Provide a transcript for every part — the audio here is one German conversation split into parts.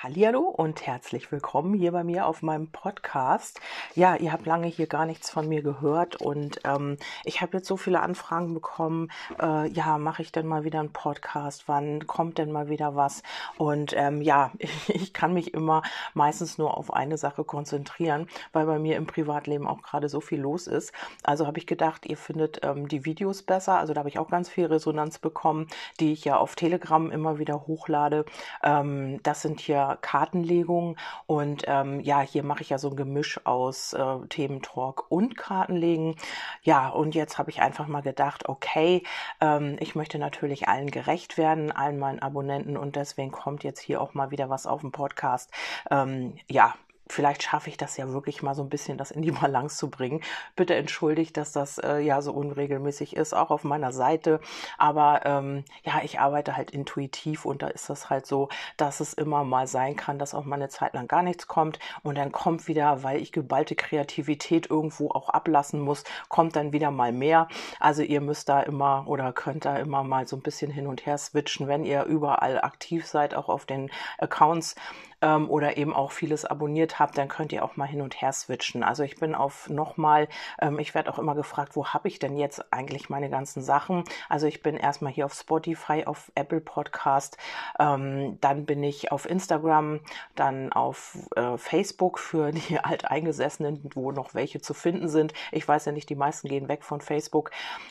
Hallihallo und herzlich willkommen hier bei mir auf meinem Podcast. Ja, ihr habt lange hier gar nichts von mir gehört und ähm, ich habe jetzt so viele Anfragen bekommen. Äh, ja, mache ich denn mal wieder einen Podcast? Wann kommt denn mal wieder was? Und ähm, ja, ich, ich kann mich immer meistens nur auf eine Sache konzentrieren, weil bei mir im Privatleben auch gerade so viel los ist. Also habe ich gedacht, ihr findet ähm, die Videos besser. Also da habe ich auch ganz viel Resonanz bekommen, die ich ja auf Telegram immer wieder hochlade. Ähm, das sind hier Kartenlegung und ähm, ja, hier mache ich ja so ein Gemisch aus äh, Thementalk und Kartenlegen. Ja, und jetzt habe ich einfach mal gedacht, okay, ähm, ich möchte natürlich allen gerecht werden, allen meinen Abonnenten und deswegen kommt jetzt hier auch mal wieder was auf dem Podcast. Ähm, ja, vielleicht schaffe ich das ja wirklich mal so ein bisschen, das in die Balance zu bringen. Bitte entschuldigt, dass das äh, ja so unregelmäßig ist, auch auf meiner Seite. Aber ähm, ja, ich arbeite halt intuitiv und da ist das halt so, dass es immer mal sein kann, dass auch mal eine Zeit lang gar nichts kommt und dann kommt wieder, weil ich geballte Kreativität irgendwo auch ablassen muss, kommt dann wieder mal mehr. Also ihr müsst da immer oder könnt da immer mal so ein bisschen hin und her switchen, wenn ihr überall aktiv seid, auch auf den Accounts ähm, oder eben auch vieles abonniert habt, dann könnt ihr auch mal hin und her switchen. Also ich bin auf nochmal, ähm, ich werde auch immer gefragt, wo habe ich denn jetzt eigentlich meine ganzen Sachen? Also ich bin erstmal hier auf Spotify, auf Apple Podcast, ähm, dann bin ich auf Instagram, dann auf äh, Facebook für die Alteingesessenen, wo noch welche zu finden sind. Ich weiß ja nicht, die meisten gehen weg von Facebook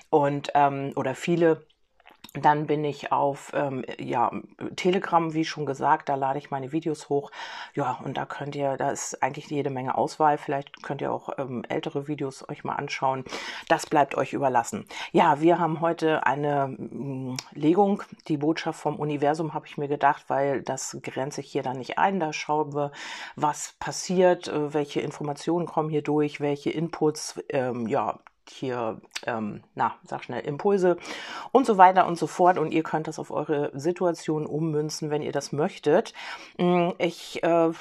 und ähm, oder viele. Dann bin ich auf ähm, ja, Telegram, wie schon gesagt, da lade ich meine Videos hoch. Ja, und da könnt ihr, da ist eigentlich jede Menge Auswahl. Vielleicht könnt ihr auch ähm, ältere Videos euch mal anschauen. Das bleibt euch überlassen. Ja, wir haben heute eine mm, Legung. Die Botschaft vom Universum habe ich mir gedacht, weil das grenze ich hier dann nicht ein. Da schauen wir, was passiert, äh, welche Informationen kommen hier durch, welche Inputs, ähm, ja, hier, ähm, na, sag schnell, Impulse und so weiter und so fort. Und ihr könnt das auf eure Situation ummünzen, wenn ihr das möchtet. Mm, ich äh,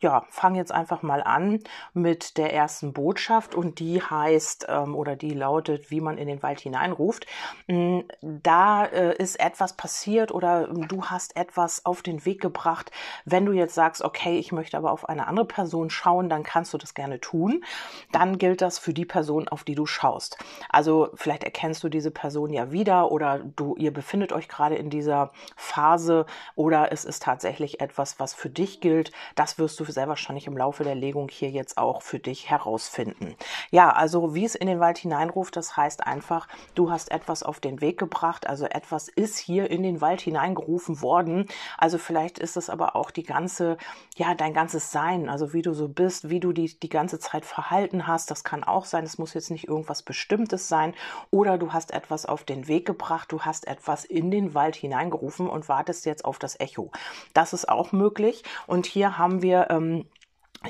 ja, fange jetzt einfach mal an mit der ersten Botschaft und die heißt ähm, oder die lautet, wie man in den Wald hineinruft. Mm, da äh, ist etwas passiert oder du hast etwas auf den Weg gebracht. Wenn du jetzt sagst, okay, ich möchte aber auf eine andere Person schauen, dann kannst du das gerne tun. Dann gilt das für die Person, auf die du schaust anschaust. Also vielleicht erkennst du diese Person ja wieder oder du, ihr befindet euch gerade in dieser Phase oder es ist tatsächlich etwas, was für dich gilt. Das wirst du sehr wahrscheinlich im Laufe der Legung hier jetzt auch für dich herausfinden. Ja, also wie es in den Wald hineinruft, das heißt einfach, du hast etwas auf den Weg gebracht, also etwas ist hier in den Wald hineingerufen worden. Also vielleicht ist es aber auch die ganze, ja, dein ganzes Sein, also wie du so bist, wie du die, die ganze Zeit verhalten hast. Das kann auch sein, es muss jetzt nicht irgendwas Bestimmtes sein oder du hast etwas auf den Weg gebracht, du hast etwas in den Wald hineingerufen und wartest jetzt auf das Echo. Das ist auch möglich und hier haben wir ähm,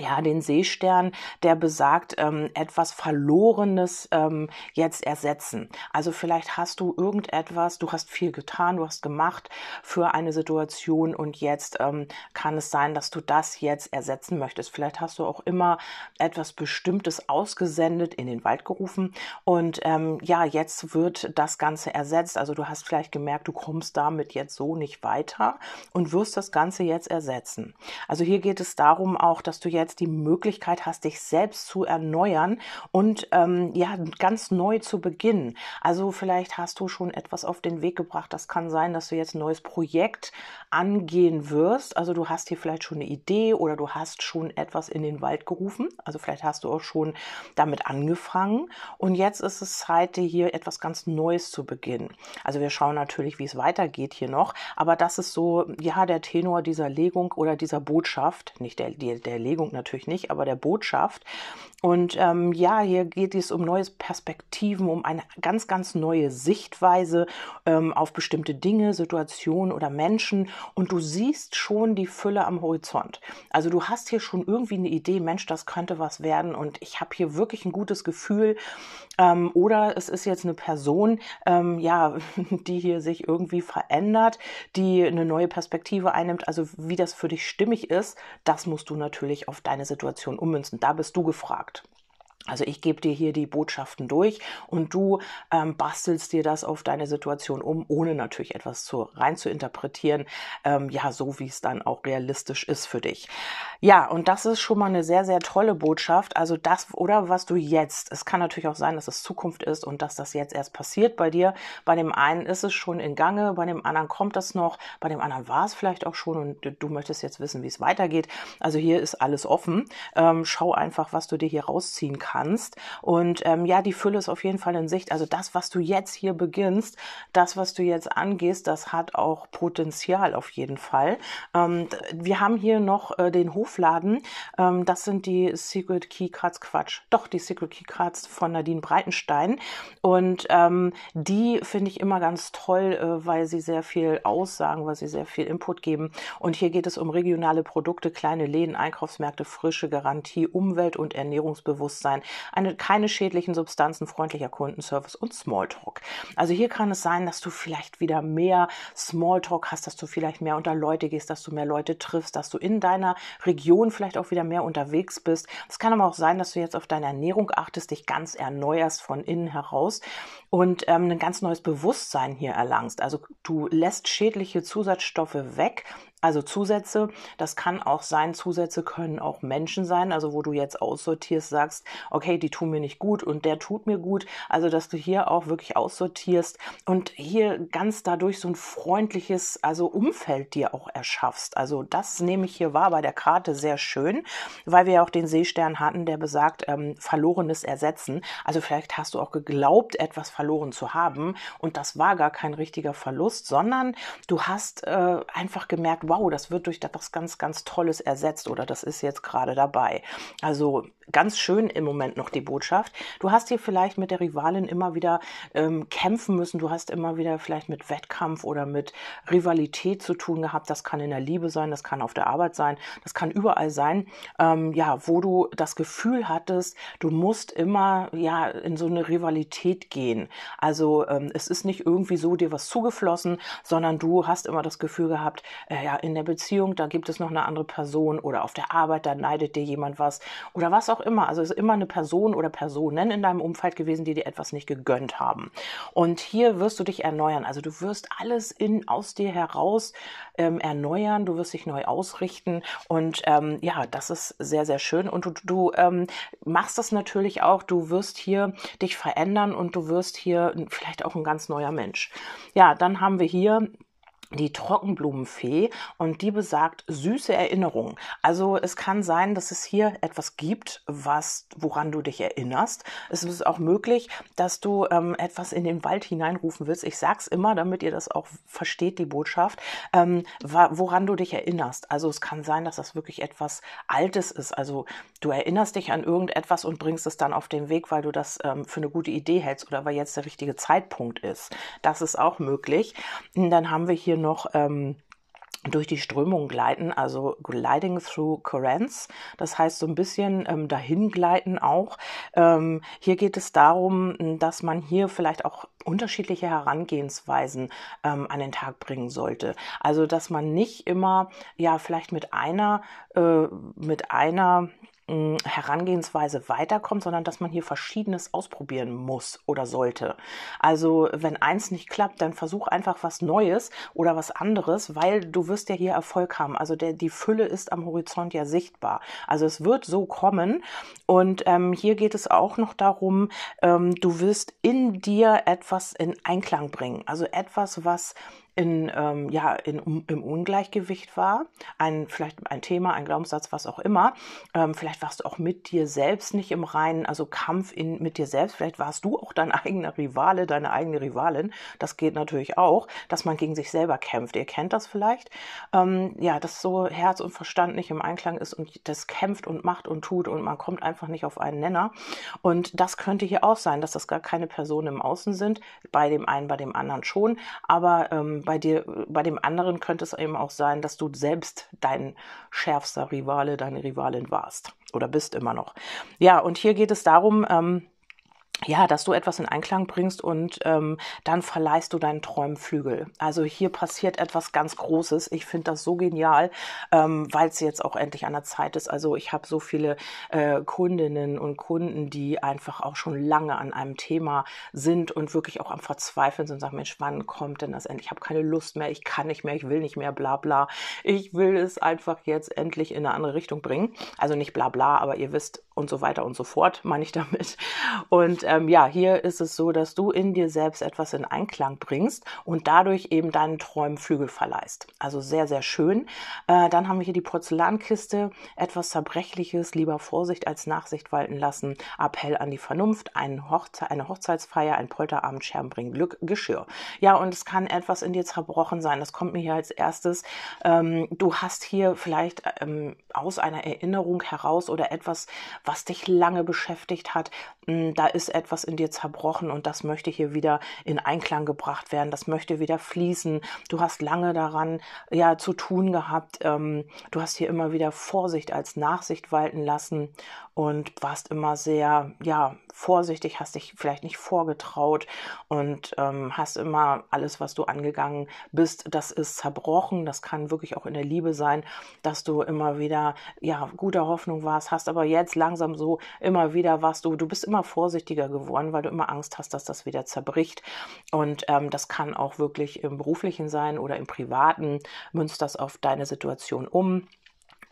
ja, den Seestern, der besagt, ähm, etwas Verlorenes ähm, jetzt ersetzen. Also vielleicht hast du irgendetwas, du hast viel getan, du hast gemacht für eine Situation und jetzt ähm, kann es sein, dass du das jetzt ersetzen möchtest. Vielleicht hast du auch immer etwas Bestimmtes ausgesendet, in den Wald gerufen und ähm, ja, jetzt wird das Ganze ersetzt. Also du hast vielleicht gemerkt, du kommst damit jetzt so nicht weiter und wirst das Ganze jetzt ersetzen. Also hier geht es darum auch, dass du jetzt jetzt die Möglichkeit hast, dich selbst zu erneuern und ähm, ja, ganz neu zu beginnen. Also vielleicht hast du schon etwas auf den Weg gebracht. Das kann sein, dass du jetzt ein neues Projekt angehen wirst. Also du hast hier vielleicht schon eine Idee oder du hast schon etwas in den Wald gerufen. Also vielleicht hast du auch schon damit angefangen. Und jetzt ist es Zeit, dir hier etwas ganz Neues zu beginnen. Also wir schauen natürlich, wie es weitergeht hier noch. Aber das ist so, ja, der Tenor dieser Legung oder dieser Botschaft, nicht der, der, der Legung natürlich nicht, aber der Botschaft. Und ähm, ja, hier geht es um neue Perspektiven, um eine ganz, ganz neue Sichtweise ähm, auf bestimmte Dinge, Situationen oder Menschen. Und du siehst schon die Fülle am Horizont. Also du hast hier schon irgendwie eine Idee, Mensch, das könnte was werden. Und ich habe hier wirklich ein gutes Gefühl. Ähm, oder es ist jetzt eine Person, ähm, ja, die hier sich irgendwie verändert, die eine neue Perspektive einnimmt. Also wie das für dich stimmig ist, das musst du natürlich auf deine Situation ummünzen. Da bist du gefragt. Also ich gebe dir hier die Botschaften durch und du ähm, bastelst dir das auf deine Situation um, ohne natürlich etwas zu, rein zu interpretieren, ähm, ja, so wie es dann auch realistisch ist für dich. Ja, und das ist schon mal eine sehr, sehr tolle Botschaft. Also das oder was du jetzt, es kann natürlich auch sein, dass es Zukunft ist und dass das jetzt erst passiert bei dir. Bei dem einen ist es schon in Gange, bei dem anderen kommt das noch, bei dem anderen war es vielleicht auch schon und du möchtest jetzt wissen, wie es weitergeht. Also hier ist alles offen. Ähm, schau einfach, was du dir hier rausziehen kannst kannst. Und ähm, ja, die Fülle ist auf jeden Fall in Sicht. Also das, was du jetzt hier beginnst, das, was du jetzt angehst, das hat auch Potenzial auf jeden Fall. Ähm, wir haben hier noch äh, den Hofladen. Ähm, das sind die Secret Key Cards, Quatsch. Doch, die Secret Key Cards von Nadine Breitenstein. Und ähm, die finde ich immer ganz toll, äh, weil sie sehr viel aussagen, weil sie sehr viel Input geben. Und hier geht es um regionale Produkte, kleine Läden, Einkaufsmärkte, frische Garantie, Umwelt- und Ernährungsbewusstsein eine, keine schädlichen Substanzen, freundlicher Kundenservice und Smalltalk. Also hier kann es sein, dass du vielleicht wieder mehr Smalltalk hast, dass du vielleicht mehr unter Leute gehst, dass du mehr Leute triffst, dass du in deiner Region vielleicht auch wieder mehr unterwegs bist. Es kann aber auch sein, dass du jetzt auf deine Ernährung achtest, dich ganz erneuerst von innen heraus und ähm, ein ganz neues Bewusstsein hier erlangst. Also du lässt schädliche Zusatzstoffe weg, also Zusätze, das kann auch sein, Zusätze können auch Menschen sein, also wo du jetzt aussortierst, sagst, okay, die tun mir nicht gut und der tut mir gut. Also dass du hier auch wirklich aussortierst und hier ganz dadurch so ein freundliches, also Umfeld dir auch erschaffst. Also das nehme ich hier wahr bei der Karte sehr schön, weil wir ja auch den Seestern hatten, der besagt, ähm, verlorenes Ersetzen. Also vielleicht hast du auch geglaubt, etwas verloren zu haben und das war gar kein richtiger Verlust, sondern du hast äh, einfach gemerkt, wow, das wird durch etwas ganz, ganz Tolles ersetzt oder das ist jetzt gerade dabei. Also ganz schön im Moment noch die Botschaft. Du hast hier vielleicht mit der Rivalin immer wieder ähm, kämpfen müssen. Du hast immer wieder vielleicht mit Wettkampf oder mit Rivalität zu tun gehabt. Das kann in der Liebe sein, das kann auf der Arbeit sein, das kann überall sein. Ähm, ja, wo du das Gefühl hattest, du musst immer ja in so eine Rivalität gehen. Also ähm, es ist nicht irgendwie so dir was zugeflossen, sondern du hast immer das Gefühl gehabt, äh, ja in der Beziehung da gibt es noch eine andere Person oder auf der Arbeit da neidet dir jemand was oder was auch immer. Also es ist immer eine Person oder Personen in deinem Umfeld gewesen, die dir etwas nicht gegönnt haben. Und hier wirst du dich erneuern. Also du wirst alles in, aus dir heraus ähm, erneuern. Du wirst dich neu ausrichten. Und ähm, ja, das ist sehr, sehr schön. Und du, du ähm, machst das natürlich auch. Du wirst hier dich verändern und du wirst hier vielleicht auch ein ganz neuer Mensch. Ja, dann haben wir hier die Trockenblumenfee und die besagt süße Erinnerungen. Also es kann sein, dass es hier etwas gibt, was woran du dich erinnerst. Es ist auch möglich, dass du ähm, etwas in den Wald hineinrufen willst. Ich sag's immer, damit ihr das auch versteht, die Botschaft, ähm, woran du dich erinnerst. Also es kann sein, dass das wirklich etwas Altes ist. Also du erinnerst dich an irgendetwas und bringst es dann auf den Weg, weil du das ähm, für eine gute Idee hältst oder weil jetzt der richtige Zeitpunkt ist. Das ist auch möglich. Und dann haben wir hier noch ähm, durch die Strömung gleiten, also gliding through currents, das heißt so ein bisschen ähm, dahin gleiten auch. Ähm, hier geht es darum, dass man hier vielleicht auch unterschiedliche Herangehensweisen ähm, an den Tag bringen sollte. Also dass man nicht immer ja vielleicht mit einer äh, mit einer Herangehensweise weiterkommt, sondern dass man hier Verschiedenes ausprobieren muss oder sollte. Also wenn eins nicht klappt, dann versuch einfach was Neues oder was anderes, weil du wirst ja hier Erfolg haben. Also der, die Fülle ist am Horizont ja sichtbar. Also es wird so kommen. Und ähm, hier geht es auch noch darum, ähm, du wirst in dir etwas in Einklang bringen. Also etwas, was in, ähm, ja, in, im Ungleichgewicht war, ein, vielleicht ein Thema, ein Glaubenssatz, was auch immer. Ähm, vielleicht warst du auch mit dir selbst nicht im Reinen, also Kampf in, mit dir selbst. Vielleicht warst du auch dein eigener Rivale, deine eigene Rivalin. Das geht natürlich auch, dass man gegen sich selber kämpft. Ihr kennt das vielleicht. Ähm, ja, dass so Herz und Verstand nicht im Einklang ist und das kämpft und macht und tut und man kommt einfach nicht auf einen Nenner. Und das könnte hier auch sein, dass das gar keine Personen im Außen sind. Bei dem einen, bei dem anderen schon. Aber ähm, bei dir, bei dem anderen könnte es eben auch sein, dass du selbst dein schärfster Rivale, deine Rivalin warst oder bist immer noch. Ja, und hier geht es darum, ähm, ja, dass du etwas in Einklang bringst und ähm, dann verleihst du deinen Träumen Flügel. Also hier passiert etwas ganz Großes. Ich finde das so genial, ähm, weil es jetzt auch endlich an der Zeit ist. Also ich habe so viele äh, Kundinnen und Kunden, die einfach auch schon lange an einem Thema sind und wirklich auch am Verzweifeln sind und sagen, Mensch, wann kommt denn das endlich? Ich habe keine Lust mehr, ich kann nicht mehr, ich will nicht mehr, bla bla. Ich will es einfach jetzt endlich in eine andere Richtung bringen. Also nicht bla bla, aber ihr wisst und so weiter und so fort, meine ich damit. Und ähm, ja, hier ist es so, dass du in dir selbst etwas in Einklang bringst und dadurch eben deinen Träumen Flügel verleihst. Also sehr, sehr schön. Äh, dann haben wir hier die Porzellankiste, etwas Zerbrechliches, lieber Vorsicht als Nachsicht walten lassen, Appell an die Vernunft, ein Hochze eine Hochzeitsfeier, ein Polterabend, Scherben bringen Glück, Geschirr. Ja, und es kann etwas in dir zerbrochen sein. Das kommt mir hier als erstes. Ähm, du hast hier vielleicht ähm, aus einer Erinnerung heraus oder etwas, was dich lange beschäftigt hat, hm, da ist etwas in dir zerbrochen und das möchte hier wieder in Einklang gebracht werden, das möchte wieder fließen. Du hast lange daran ja zu tun gehabt, ähm, du hast hier immer wieder Vorsicht als Nachsicht walten lassen und warst immer sehr ja vorsichtig, hast dich vielleicht nicht vorgetraut und ähm, hast immer alles, was du angegangen bist, das ist zerbrochen. Das kann wirklich auch in der Liebe sein, dass du immer wieder ja guter Hoffnung warst, hast aber jetzt langsam so immer wieder was du, du bist immer vorsichtiger geworden, weil du immer Angst hast, dass das wieder zerbricht. Und ähm, das kann auch wirklich im beruflichen sein oder im privaten. Münzt das auf deine Situation um.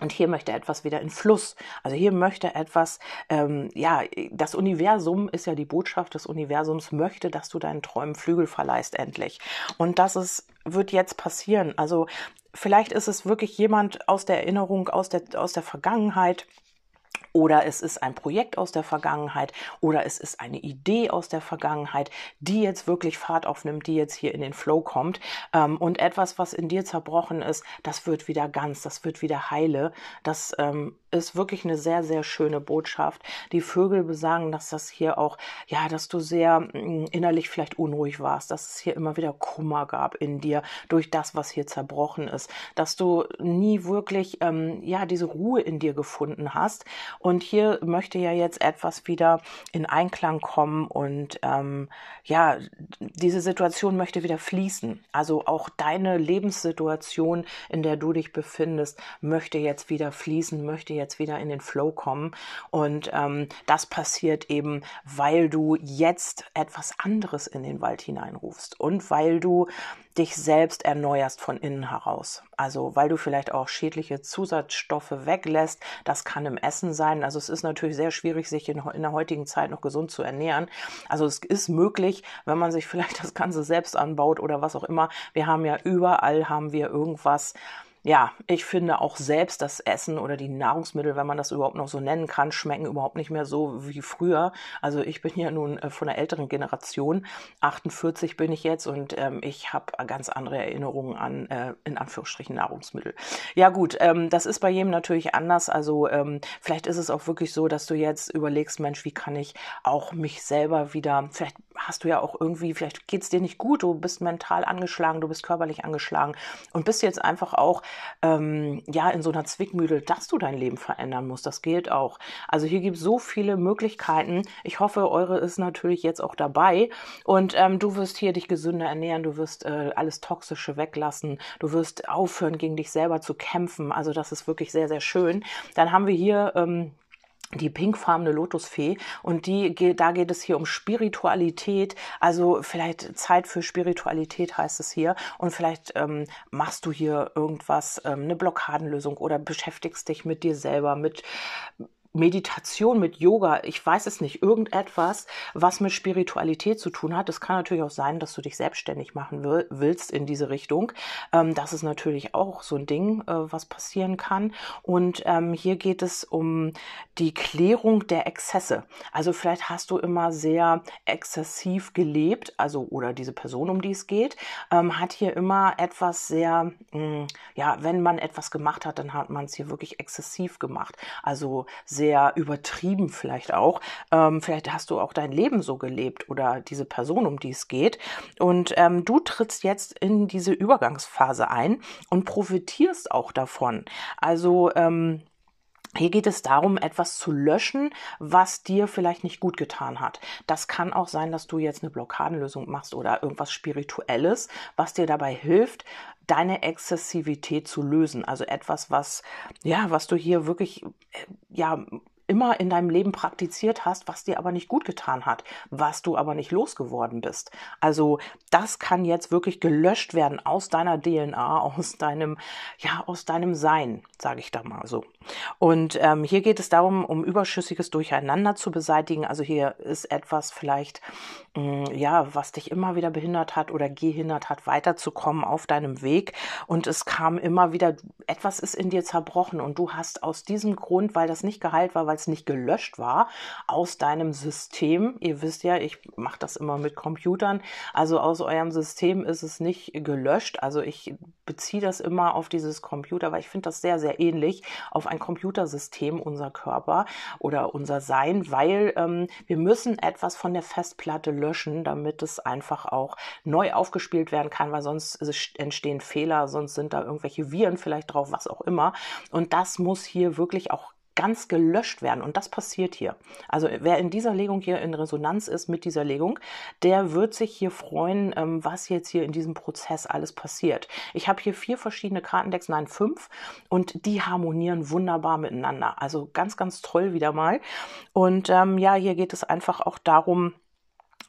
Und hier möchte etwas wieder in Fluss. Also hier möchte etwas, ähm, ja, das Universum ist ja die Botschaft des Universums, möchte, dass du deinen Träumen Flügel verleihst endlich. Und das ist, wird jetzt passieren. Also vielleicht ist es wirklich jemand aus der Erinnerung, aus der, aus der Vergangenheit, oder es ist ein Projekt aus der Vergangenheit oder es ist eine Idee aus der Vergangenheit, die jetzt wirklich Fahrt aufnimmt, die jetzt hier in den Flow kommt. Ähm, und etwas, was in dir zerbrochen ist, das wird wieder ganz, das wird wieder heile. Das ähm, ist wirklich eine sehr, sehr schöne Botschaft. Die Vögel besagen, dass das hier auch, ja, dass du sehr mm, innerlich vielleicht unruhig warst, dass es hier immer wieder Kummer gab in dir durch das, was hier zerbrochen ist, dass du nie wirklich, ähm, ja, diese Ruhe in dir gefunden hast und hier möchte ja jetzt etwas wieder in Einklang kommen und ähm, ja, diese Situation möchte wieder fließen. Also auch deine Lebenssituation, in der du dich befindest, möchte jetzt wieder fließen, möchte jetzt wieder in den Flow kommen. Und ähm, das passiert eben, weil du jetzt etwas anderes in den Wald hineinrufst und weil du dich selbst erneuerst von innen heraus. Also weil du vielleicht auch schädliche Zusatzstoffe weglässt. Das kann im Essen sein. Also es ist natürlich sehr schwierig, sich in, in der heutigen Zeit noch gesund zu ernähren. Also es ist möglich, wenn man sich vielleicht das Ganze selbst anbaut oder was auch immer. Wir haben ja überall haben wir irgendwas, ja, ich finde auch selbst das Essen oder die Nahrungsmittel, wenn man das überhaupt noch so nennen kann, schmecken überhaupt nicht mehr so wie früher. Also ich bin ja nun äh, von der älteren Generation, 48 bin ich jetzt und ähm, ich habe ganz andere Erinnerungen an, äh, in Anführungsstrichen, Nahrungsmittel. Ja gut, ähm, das ist bei jedem natürlich anders. Also ähm, vielleicht ist es auch wirklich so, dass du jetzt überlegst, Mensch, wie kann ich auch mich selber wieder, vielleicht hast du ja auch irgendwie, vielleicht geht es dir nicht gut, du bist mental angeschlagen, du bist körperlich angeschlagen und bist jetzt einfach auch ähm, ja in so einer Zwickmühle, dass du dein Leben verändern musst. Das gilt auch. Also hier gibt es so viele Möglichkeiten. Ich hoffe, eure ist natürlich jetzt auch dabei und ähm, du wirst hier dich gesünder ernähren, du wirst äh, alles Toxische weglassen, du wirst aufhören, gegen dich selber zu kämpfen. Also das ist wirklich sehr, sehr schön. Dann haben wir hier ähm, die pinkfarbene Lotusfee. Und die da geht es hier um Spiritualität, also vielleicht Zeit für Spiritualität heißt es hier. Und vielleicht ähm, machst du hier irgendwas, ähm, eine Blockadenlösung oder beschäftigst dich mit dir selber, mit Meditation, mit Yoga, ich weiß es nicht, irgendetwas, was mit Spiritualität zu tun hat. Es kann natürlich auch sein, dass du dich selbstständig machen willst in diese Richtung. Ähm, das ist natürlich auch so ein Ding, äh, was passieren kann. Und ähm, hier geht es um die Klärung der Exzesse. Also vielleicht hast du immer sehr exzessiv gelebt, also oder diese Person, um die es geht, ähm, hat hier immer etwas sehr, mh, mm, ja, wenn man etwas gemacht hat, dann hat man es hier wirklich exzessiv gemacht. Also sehr sehr übertrieben vielleicht auch. Ähm, vielleicht hast du auch dein Leben so gelebt oder diese Person, um die es geht. Und ähm, du trittst jetzt in diese Übergangsphase ein und profitierst auch davon. Also ähm, hier geht es darum, etwas zu löschen, was dir vielleicht nicht gut getan hat. Das kann auch sein, dass du jetzt eine Blockadenlösung machst oder irgendwas Spirituelles, was dir dabei hilft, deine Exzessivität zu lösen. Also etwas, was, ja, was du hier wirklich, äh, ja, immer in deinem Leben praktiziert hast, was dir aber nicht gut getan hat, was du aber nicht losgeworden bist. Also das kann jetzt wirklich gelöscht werden aus deiner DNA, aus deinem, ja, aus deinem Sein, sage ich da mal so. Und ähm, hier geht es darum, um überschüssiges Durcheinander zu beseitigen. Also hier ist etwas vielleicht, mh, mm, ja, was dich immer wieder behindert hat oder gehindert hat, weiterzukommen auf deinem Weg. Und es kam immer wieder, etwas ist in dir zerbrochen und du hast aus diesem Grund, weil das nicht geheilt war, weil es nicht gelöscht war, aus deinem System, ihr wisst ja, ich mache das immer mit Computern, also aus eurem System ist es nicht gelöscht. Also ich beziehe das immer auf dieses Computer, weil ich finde das sehr, sehr ähnlich auf ein Computersystem, unser Körper oder unser Sein, weil ähm, wir müssen etwas von der Festplatte löschen, damit es einfach auch neu aufgespielt werden kann, weil sonst entstehen Fehler, sonst sind da irgendwelche Viren vielleicht drauf, was auch immer. Und das muss hier wirklich auch ganz gelöscht werden. Und das passiert hier. Also wer in dieser Legung hier in Resonanz ist mit dieser Legung, der wird sich hier freuen, ähm, was jetzt hier in diesem Prozess alles passiert. Ich habe hier vier verschiedene Kartendecks, nein, fünf, und die harmonieren wunderbar miteinander. Also ganz, ganz toll wieder mal. Und ähm, ja, hier geht es einfach auch darum,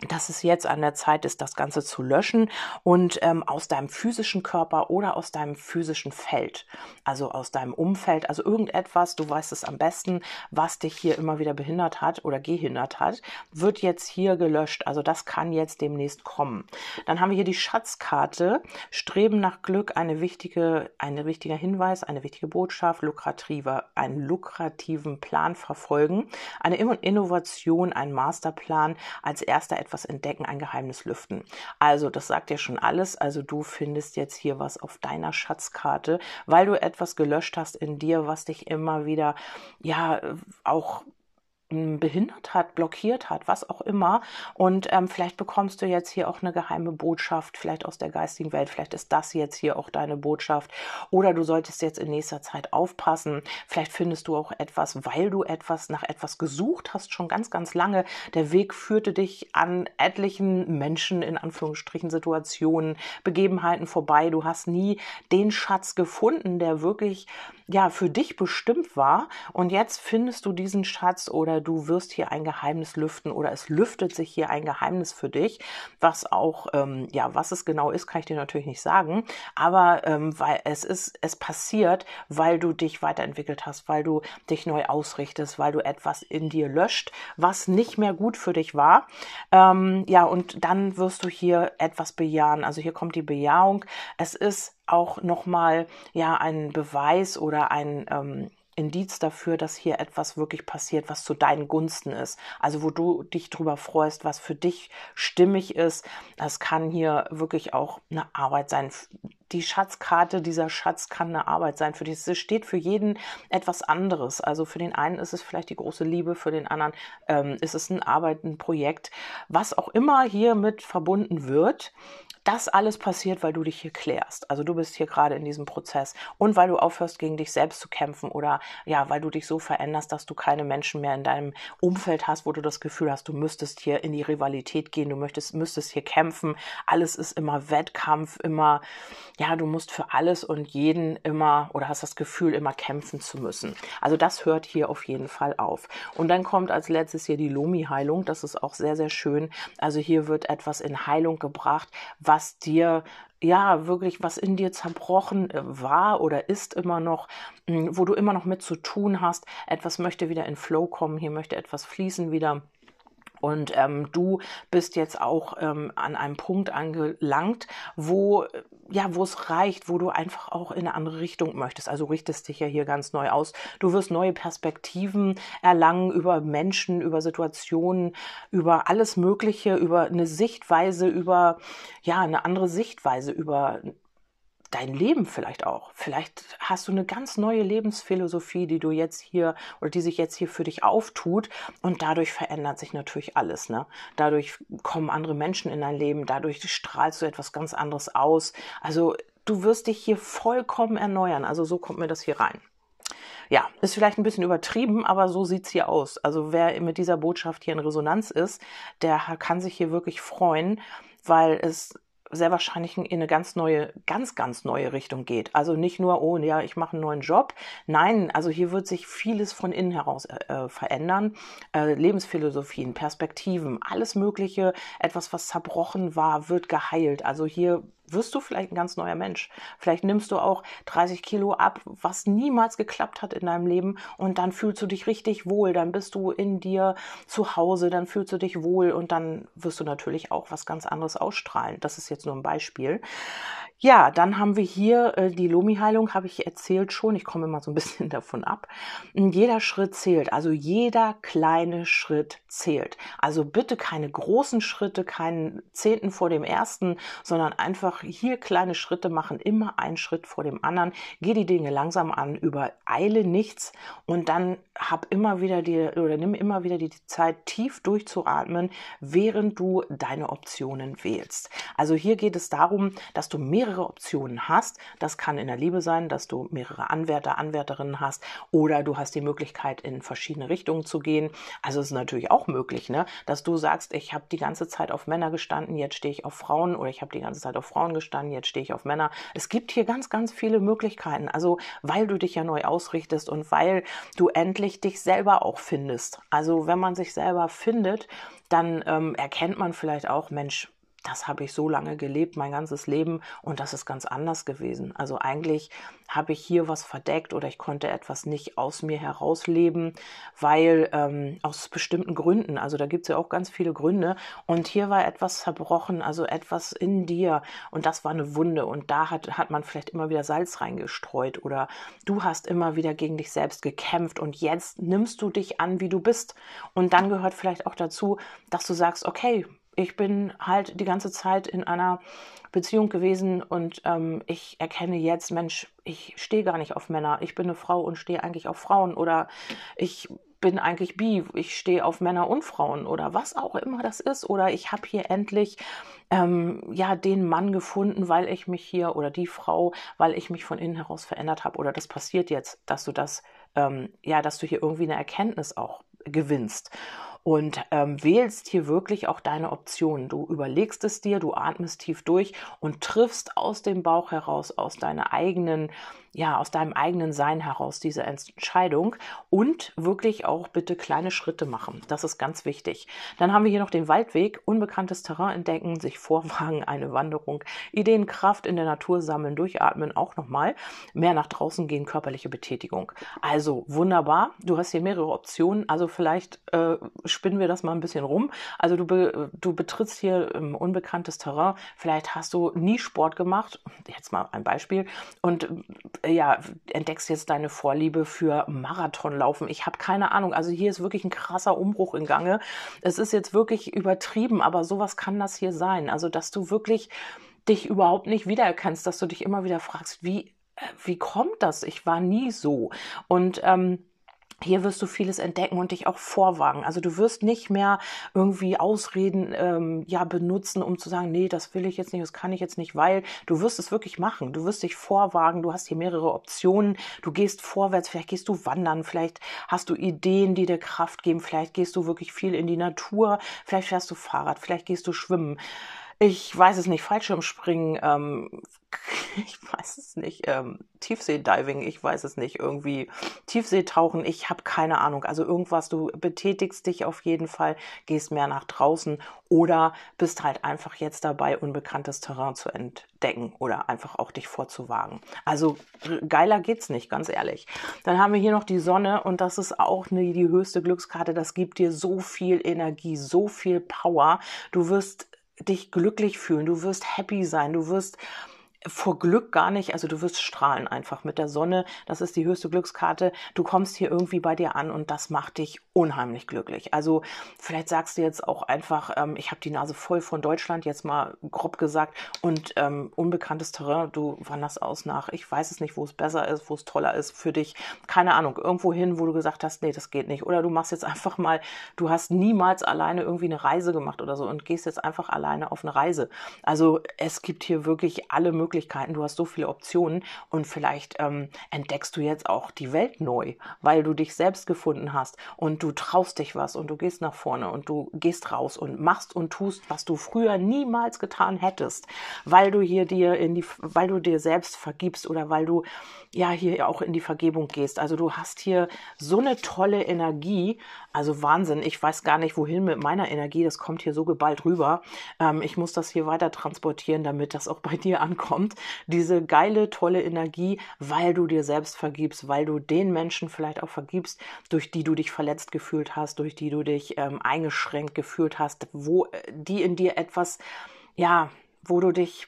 dass es jetzt an der Zeit ist, das Ganze zu löschen und ähm, aus deinem physischen Körper oder aus deinem physischen Feld, also aus deinem Umfeld, also irgendetwas, du weißt es am besten, was dich hier immer wieder behindert hat oder gehindert hat, wird jetzt hier gelöscht. Also das kann jetzt demnächst kommen. Dann haben wir hier die Schatzkarte, Streben nach Glück, eine wichtige, ein wichtiger Hinweis, eine wichtige Botschaft, lukrativer, einen lukrativen Plan verfolgen, eine Innovation, ein Masterplan, als erster etwas entdecken, ein Geheimnis lüften. Also, das sagt ja schon alles. Also, du findest jetzt hier was auf deiner Schatzkarte, weil du etwas gelöscht hast in dir, was dich immer wieder, ja, auch behindert hat, blockiert hat, was auch immer. Und ähm, vielleicht bekommst du jetzt hier auch eine geheime Botschaft, vielleicht aus der geistigen Welt, vielleicht ist das jetzt hier auch deine Botschaft. Oder du solltest jetzt in nächster Zeit aufpassen. Vielleicht findest du auch etwas, weil du etwas nach etwas gesucht hast, schon ganz, ganz lange. Der Weg führte dich an etlichen Menschen, in Anführungsstrichen, Situationen, Begebenheiten vorbei. Du hast nie den Schatz gefunden, der wirklich ja für dich bestimmt war. Und jetzt findest du diesen Schatz oder du wirst hier ein Geheimnis lüften oder es lüftet sich hier ein Geheimnis für dich, was auch, ähm, ja, was es genau ist, kann ich dir natürlich nicht sagen, aber ähm, weil es ist, es passiert, weil du dich weiterentwickelt hast, weil du dich neu ausrichtest, weil du etwas in dir löscht, was nicht mehr gut für dich war. Ähm, ja, und dann wirst du hier etwas bejahen. Also hier kommt die Bejahung. Es ist auch nochmal ja ein Beweis oder ein ähm, Indiz dafür, dass hier etwas wirklich passiert, was zu deinen Gunsten ist. Also wo du dich drüber freust, was für dich stimmig ist. Das kann hier wirklich auch eine Arbeit sein. Die Schatzkarte, dieser Schatz kann eine Arbeit sein für dich. Es steht für jeden etwas anderes. Also für den einen ist es vielleicht die große Liebe, für den anderen ähm, ist es ein Arbeit, ein Projekt, was auch immer hier mit verbunden wird das alles passiert, weil du dich hier klärst. Also du bist hier gerade in diesem Prozess und weil du aufhörst, gegen dich selbst zu kämpfen oder ja, weil du dich so veränderst, dass du keine Menschen mehr in deinem Umfeld hast, wo du das Gefühl hast, du müsstest hier in die Rivalität gehen, du möchtest, müsstest hier kämpfen. Alles ist immer Wettkampf, immer, ja, du musst für alles und jeden immer oder hast das Gefühl, immer kämpfen zu müssen. Also das hört hier auf jeden Fall auf. Und dann kommt als letztes hier die Lomi-Heilung. Das ist auch sehr, sehr schön. Also hier wird etwas in Heilung gebracht, was was dir ja wirklich was in dir zerbrochen äh, war oder ist immer noch, hm, wo du immer noch mit zu tun hast. Etwas möchte wieder in Flow kommen, hier möchte etwas fließen wieder. Und ähm, du bist jetzt auch ähm, an einem Punkt angelangt, wo ja, wo es reicht, wo du einfach auch in eine andere Richtung möchtest. Also richtest dich ja hier ganz neu aus. Du wirst neue Perspektiven erlangen über Menschen, über Situationen, über alles Mögliche, über eine Sichtweise, über ja eine andere Sichtweise, über dein Leben vielleicht auch. Vielleicht hast du eine ganz neue Lebensphilosophie, die du jetzt hier oder die sich jetzt hier für dich auftut und dadurch verändert sich natürlich alles. Ne? Dadurch kommen andere Menschen in dein Leben, dadurch strahlst du etwas ganz anderes aus. Also du wirst dich hier vollkommen erneuern. Also so kommt mir das hier rein. ja, ist vielleicht ein bisschen übertrieben, aber so sieht's hier aus. Also wer mit dieser Botschaft hier in Resonanz ist, der kann sich hier wirklich freuen, weil es sehr wahrscheinlich in eine ganz neue, ganz, ganz neue Richtung geht. Also nicht nur, oh ja, ich mache einen neuen Job. Nein, also hier wird sich vieles von innen heraus äh, äh, verändern. Äh, Lebensphilosophien, Perspektiven, alles Mögliche, etwas, was zerbrochen war, wird geheilt. Also hier wirst du vielleicht ein ganz neuer Mensch. Vielleicht nimmst du auch 30 Kilo ab, was niemals geklappt hat in deinem Leben und dann fühlst du dich richtig wohl, dann bist du in dir zu Hause, dann fühlst du dich wohl und dann wirst du natürlich auch was ganz anderes ausstrahlen. Das ist jetzt nur ein Beispiel. Ja, dann haben wir hier äh, die Lomi-Heilung, habe ich erzählt schon. Ich komme immer so ein bisschen davon ab. Jeder Schritt zählt, also jeder kleine Schritt zählt. Also bitte keine großen Schritte, keinen Zehnten vor dem ersten, sondern einfach hier kleine Schritte machen, immer einen Schritt vor dem anderen. Geh die Dinge langsam an, übereile nichts und dann hab immer wieder die oder nimm immer wieder die Zeit tief durchzuatmen, während du deine Optionen wählst. Also hier geht es darum, dass du mehrere Optionen hast. Das kann in der Liebe sein, dass du mehrere Anwärter, Anwärterinnen hast oder du hast die Möglichkeit in verschiedene Richtungen zu gehen. Also es ist natürlich auch möglich, ne, dass du sagst, ich habe die ganze Zeit auf Männer gestanden, jetzt stehe ich auf Frauen oder ich habe die ganze Zeit auf Frauen gestanden, jetzt stehe ich auf Männer. Es gibt hier ganz ganz viele Möglichkeiten. Also, weil du dich ja neu ausrichtest und weil du endlich endlich dich selber auch findest. Also wenn man sich selber findet, dann ähm, erkennt man vielleicht auch, Mensch, das habe ich so lange gelebt, mein ganzes Leben, und das ist ganz anders gewesen. Also eigentlich habe ich hier was verdeckt oder ich konnte etwas nicht aus mir herausleben, weil ähm, aus bestimmten Gründen, also da gibt es ja auch ganz viele Gründe, und hier war etwas zerbrochen, also etwas in dir, und das war eine Wunde, und da hat, hat man vielleicht immer wieder Salz reingestreut oder du hast immer wieder gegen dich selbst gekämpft. Und jetzt nimmst du dich an, wie du bist. Und dann gehört vielleicht auch dazu, dass du sagst, okay, ich bin halt die ganze Zeit in einer Beziehung gewesen und ähm, ich erkenne jetzt, Mensch, ich stehe gar nicht auf Männer. Ich bin eine Frau und stehe eigentlich auf Frauen oder ich bin eigentlich bi, ich stehe auf Männer und Frauen oder was auch immer das ist. Oder ich habe hier endlich ähm, ja den Mann gefunden, weil ich mich hier oder die Frau, weil ich mich von innen heraus verändert habe. Oder das passiert jetzt, dass du das ähm, ja, dass du hier irgendwie eine Erkenntnis auch gewinnst und ähm, wählst hier wirklich auch deine Optionen. Du überlegst es dir, du atmest tief durch und triffst aus dem Bauch heraus, aus deiner eigenen ja, aus deinem eigenen Sein heraus diese Entscheidung und wirklich auch bitte kleine Schritte machen. Das ist ganz wichtig. Dann haben wir hier noch den Waldweg, unbekanntes Terrain entdecken, sich vorwagen, eine Wanderung, Ideenkraft in der Natur sammeln, durchatmen, auch nochmal, mehr nach draußen gehen, körperliche Betätigung. Also wunderbar. Du hast hier mehrere Optionen. Also vielleicht äh, spinnen wir das mal ein bisschen rum. Also du, be, du betrittst hier ähm, unbekanntes Terrain. Vielleicht hast du nie Sport gemacht. Jetzt mal ein Beispiel. Und ja, entdeckst jetzt deine Vorliebe für Marathonlaufen. Ich habe keine Ahnung. Also hier ist wirklich ein krasser Umbruch in Gange. Es ist jetzt wirklich übertrieben, aber sowas kann das hier sein. Also, dass du wirklich dich überhaupt nicht wiedererkennst, dass du dich immer wieder fragst, wie, äh, wie kommt das? Ich war nie so. Und ähm, hier wirst du vieles entdecken und dich auch vorwagen. Also du wirst nicht mehr irgendwie Ausreden ähm, ja benutzen, um zu sagen, nee, das will ich jetzt nicht, das kann ich jetzt nicht, weil du wirst es wirklich machen. Du wirst dich vorwagen. Du hast hier mehrere Optionen. Du gehst vorwärts. Vielleicht gehst du wandern. Vielleicht hast du Ideen, die dir Kraft geben. Vielleicht gehst du wirklich viel in die Natur. Vielleicht fährst du Fahrrad. Vielleicht gehst du schwimmen ich weiß es nicht, Fallschirmspringen, ähm, ich weiß es nicht, ähm, Tiefseediving, ich weiß es nicht, irgendwie Tiefseetauchen, ich habe keine Ahnung. Also irgendwas, du betätigst dich auf jeden Fall, gehst mehr nach draußen oder bist halt einfach jetzt dabei, unbekanntes Terrain zu entdecken oder einfach auch dich vorzuwagen. Also geiler geht's nicht, ganz ehrlich. Dann haben wir hier noch die Sonne und das ist auch eine, die höchste Glückskarte. Das gibt dir so viel Energie, so viel Power. Du wirst dich glücklich fühlen, du wirst happy sein, du wirst vor Glück gar nicht, also du wirst strahlen einfach mit der Sonne. Das ist die höchste Glückskarte. Du kommst hier irgendwie bei dir an und das macht dich unheimlich glücklich. Also vielleicht sagst du jetzt auch einfach, ähm, ich habe die Nase voll von Deutschland, jetzt mal grob gesagt, und ähm, unbekanntes Terrain, du wanderst aus nach, ich weiß es nicht, wo es besser ist, wo es toller ist für dich. Keine Ahnung, irgendwo hin, wo du gesagt hast, nee, das geht nicht. Oder du machst jetzt einfach mal, du hast niemals alleine irgendwie eine Reise gemacht oder so und gehst jetzt einfach alleine auf eine Reise. Also es gibt hier wirklich alle Möglichkeiten Möglichkeiten, du hast so viele Optionen und vielleicht ähm, entdeckst du jetzt auch die Welt neu, weil du dich selbst gefunden hast und du traust dich was und du gehst nach vorne und du gehst raus und machst und tust, was du früher niemals getan hättest, weil du hier dir in die, weil du dir selbst vergibst oder weil du ja hier auch in die Vergebung gehst. Also du hast hier so eine tolle Energie, also Wahnsinn. Ich weiß gar nicht, wohin mit meiner Energie. Das kommt hier so geballt rüber. Ähm, ich muss das hier weiter transportieren, damit das auch bei dir ankommt. Diese geile, tolle Energie, weil du dir selbst vergibst, weil du den Menschen vielleicht auch vergibst, durch die du dich verletzt gefühlt hast, durch die du dich ähm, eingeschränkt gefühlt hast, wo äh, die in dir etwas, ja, wo du dich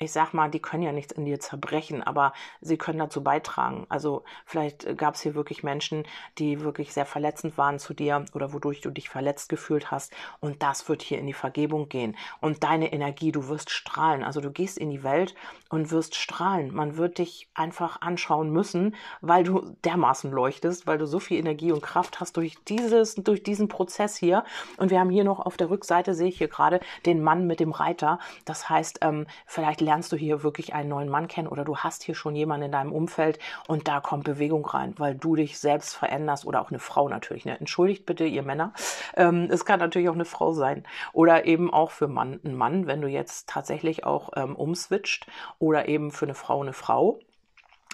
ich sag mal, die können ja nichts in dir zerbrechen, aber sie können dazu beitragen. Also vielleicht gab es hier wirklich Menschen, die wirklich sehr verletzend waren zu dir oder wodurch du dich verletzt gefühlt hast. Und das wird hier in die Vergebung gehen. Und deine Energie, du wirst strahlen. Also du gehst in die Welt und wirst strahlen. Man wird dich einfach anschauen müssen, weil du dermaßen leuchtest, weil du so viel Energie und Kraft hast durch dieses, durch diesen Prozess hier. Und wir haben hier noch auf der Rückseite, sehe ich hier gerade, den Mann mit dem Reiter. Das heißt, ähm, vielleicht lernst du hier wirklich einen neuen Mann kennen oder du hast hier schon jemanden in deinem Umfeld und da kommt Bewegung rein, weil du dich selbst veränderst oder auch eine Frau natürlich. Ne? Entschuldigt bitte, ihr Männer. Ähm, es kann natürlich auch eine Frau sein oder eben auch für Mann, einen Mann, wenn du jetzt tatsächlich auch ähm, umswitcht oder eben für eine Frau eine Frau.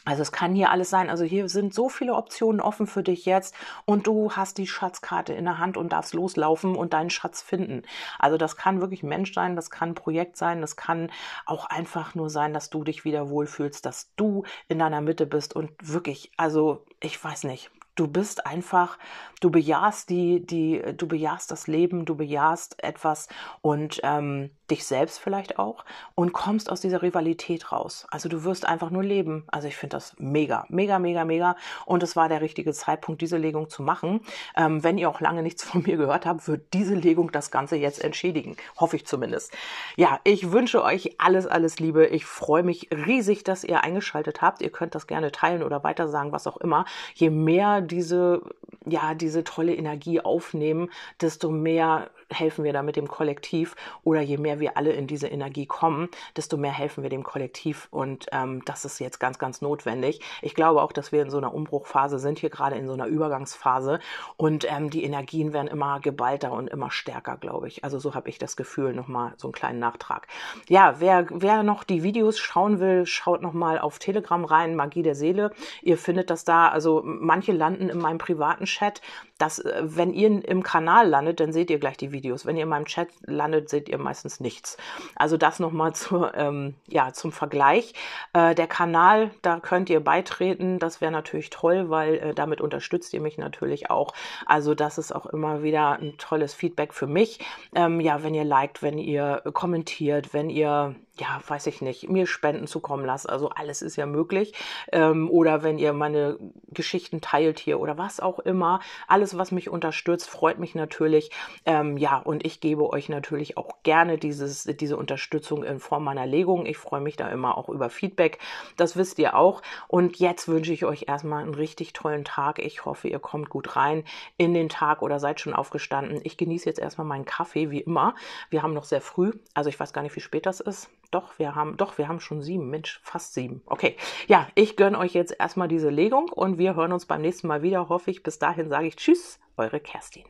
Also es kann hier alles sein. Also hier sind so viele Optionen offen für dich jetzt und du hast die Schatzkarte in der Hand und darfst loslaufen und deinen Schatz finden. Also das kann wirklich Mensch sein, das kann Projekt sein, das kann auch einfach nur sein, dass du dich wieder wohlfühlst, dass du in deiner Mitte bist und wirklich, also ich weiß nicht, du bist einfach, du bejahst die, die, du bejahst das Leben, du bejahst etwas und ähm, dich selbst vielleicht auch und kommst aus dieser Rivalität raus. Also du wirst einfach nur leben. Also ich finde das mega, mega, mega, mega. Und es war der richtige Zeitpunkt, diese Legung zu machen. Ähm, wenn ihr auch lange nichts von mir gehört habt, wird diese Legung das Ganze jetzt entschädigen. Hoffe ich zumindest. Ja, ich wünsche euch alles, alles Liebe. Ich freue mich riesig, dass ihr eingeschaltet habt. Ihr könnt das gerne teilen oder weitersagen, was auch immer. Je mehr diese, ja, diese tolle Energie aufnehmen, desto mehr helfen wir damit dem Kollektiv oder je mehr wir alle in diese Energie kommen, desto mehr helfen wir dem Kollektiv und ähm, das ist jetzt ganz, ganz notwendig. Ich glaube auch, dass wir in so einer Umbruchphase sind, hier gerade in so einer Übergangsphase und ähm, die Energien werden immer geballter und immer stärker, glaube ich. Also so habe ich das Gefühl, nochmal so einen kleinen Nachtrag. Ja, wer, wer noch die Videos schauen will, schaut nochmal auf Telegram rein, Magie der Seele. Ihr findet das da, also manche landen in meinem privaten Chat, dass äh, wenn ihr im Kanal landet, dann seht ihr gleich die Videos. Wenn ihr in meinem Chat landet, seht ihr meistens nichts. Also das nochmal zu, ähm, ja, zum Vergleich. Äh, der Kanal, da könnt ihr beitreten. Das wäre natürlich toll, weil äh, damit unterstützt ihr mich natürlich auch. Also das ist auch immer wieder ein tolles Feedback für mich. Ähm, ja, wenn ihr liked, wenn ihr kommentiert, wenn ihr ja, weiß ich nicht, mir Spenden zukommen lasst. Also alles ist ja möglich. Ähm, oder wenn ihr meine Geschichten teilt hier oder was auch immer. Alles, was mich unterstützt, freut mich natürlich. Ähm, ja, und ich gebe euch natürlich auch gerne dieses, diese Unterstützung in Form meiner Legung. Ich freue mich da immer auch über Feedback. Das wisst ihr auch. Und jetzt wünsche ich euch erstmal einen richtig tollen Tag. Ich hoffe, ihr kommt gut rein in den Tag oder seid schon aufgestanden. Ich genieße jetzt erstmal meinen Kaffee, wie immer. Wir haben noch sehr früh. Also ich weiß gar nicht, wie spät das ist doch, wir haben, doch, wir haben schon sieben, Mensch, fast sieben. Okay, ja, ich gönne euch jetzt erstmal diese Legung und wir hören uns beim nächsten Mal wieder, hoffe ich. Bis dahin sage ich Tschüss, eure Kerstin.